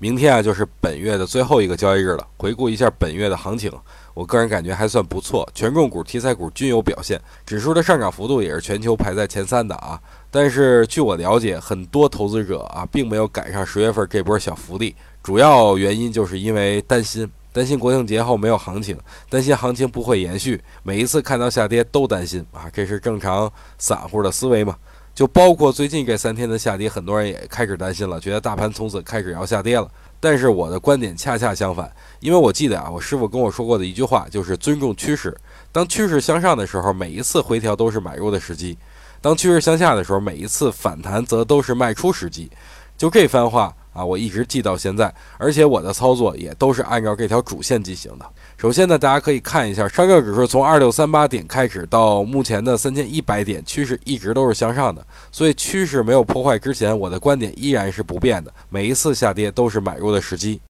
明天啊，就是本月的最后一个交易日了。回顾一下本月的行情，我个人感觉还算不错，权重股、题材股均有表现，指数的上涨幅度也是全球排在前三的啊。但是据我了解，很多投资者啊，并没有赶上十月份这波小福利，主要原因就是因为担心，担心国庆节后没有行情，担心行情不会延续，每一次看到下跌都担心啊，这是正常散户的思维嘛。就包括最近这三天的下跌，很多人也开始担心了，觉得大盘从此开始要下跌了。但是我的观点恰恰相反，因为我记得啊，我师傅跟我说过的一句话，就是尊重趋势。当趋势向上的时候，每一次回调都是买入的时机；当趋势向下的时候，每一次反弹则都是卖出时机。就这番话。啊，我一直记到现在，而且我的操作也都是按照这条主线进行的。首先呢，大家可以看一下上证指数从二六三八点开始到目前的三千一百点，趋势一直都是向上的，所以趋势没有破坏之前，我的观点依然是不变的。每一次下跌都是买入的时机。